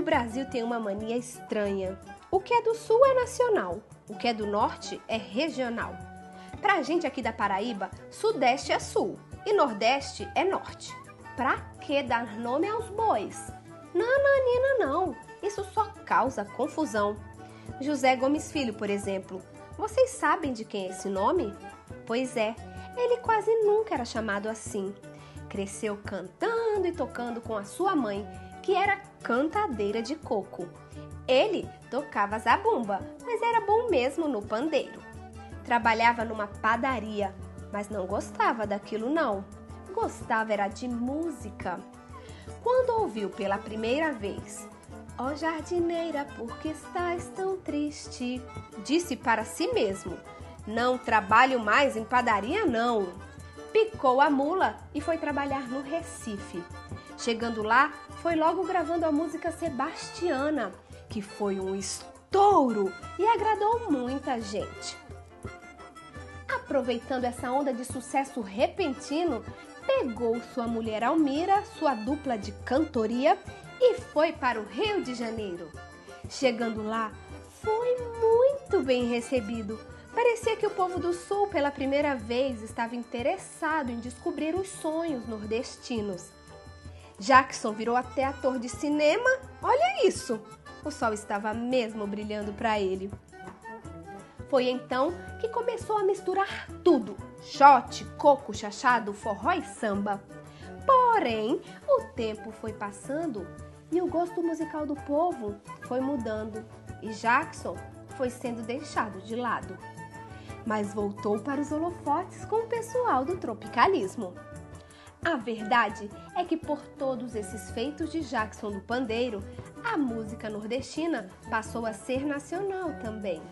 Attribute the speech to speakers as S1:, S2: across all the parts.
S1: O Brasil tem uma mania estranha. O que é do sul é nacional, o que é do norte é regional. Pra gente aqui da Paraíba, sudeste é sul e nordeste é norte. Pra que dar nome aos bois? Nananina não, isso só causa confusão. José Gomes Filho, por exemplo, vocês sabem de quem é esse nome? Pois é, ele quase nunca era chamado assim. Cresceu cantando e tocando com a sua mãe, que era cantadeira de coco. Ele tocava zabumba, mas era bom mesmo no pandeiro. Trabalhava numa padaria, mas não gostava daquilo não. Gostava era de música. Quando ouviu pela primeira vez Ó oh, jardineira, por que estás tão triste? Disse para si mesmo: Não trabalho mais em padaria, não. Picou a mula e foi trabalhar no Recife. Chegando lá, foi logo gravando a música Sebastiana, que foi um estouro e agradou muita gente. Aproveitando essa onda de sucesso repentino, pegou sua mulher Almira, sua dupla de cantoria e foi para o Rio de Janeiro. Chegando lá, foi muito bem recebido. Parecia que o povo do Sul, pela primeira vez, estava interessado em descobrir os sonhos nordestinos. Jackson virou até ator de cinema. Olha isso! O sol estava mesmo brilhando para ele. Foi então que começou a misturar tudo: shot, coco, chachado, forró e samba. Porém, o tempo foi passando e o gosto musical do povo foi mudando e Jackson foi sendo deixado de lado. Mas voltou para os holofotes com o pessoal do tropicalismo. A verdade é que por todos esses feitos de Jackson do Pandeiro, a música nordestina passou a ser nacional também.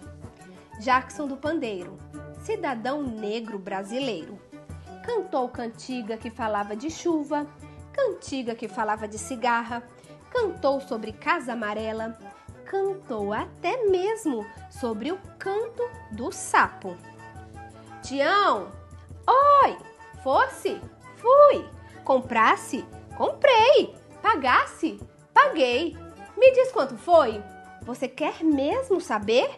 S1: Jackson do Pandeiro, cidadão negro brasileiro, cantou cantiga que falava de chuva, cantiga que falava de cigarra, cantou sobre Casa Amarela, cantou até mesmo sobre o canto do sapo. Tião, oi, fosse, fui, comprasse, comprei, pagasse, paguei. Me diz quanto foi? Você quer mesmo saber?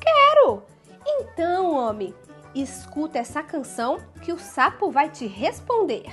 S1: Quero! Então, homem, escuta essa canção que o sapo vai te responder.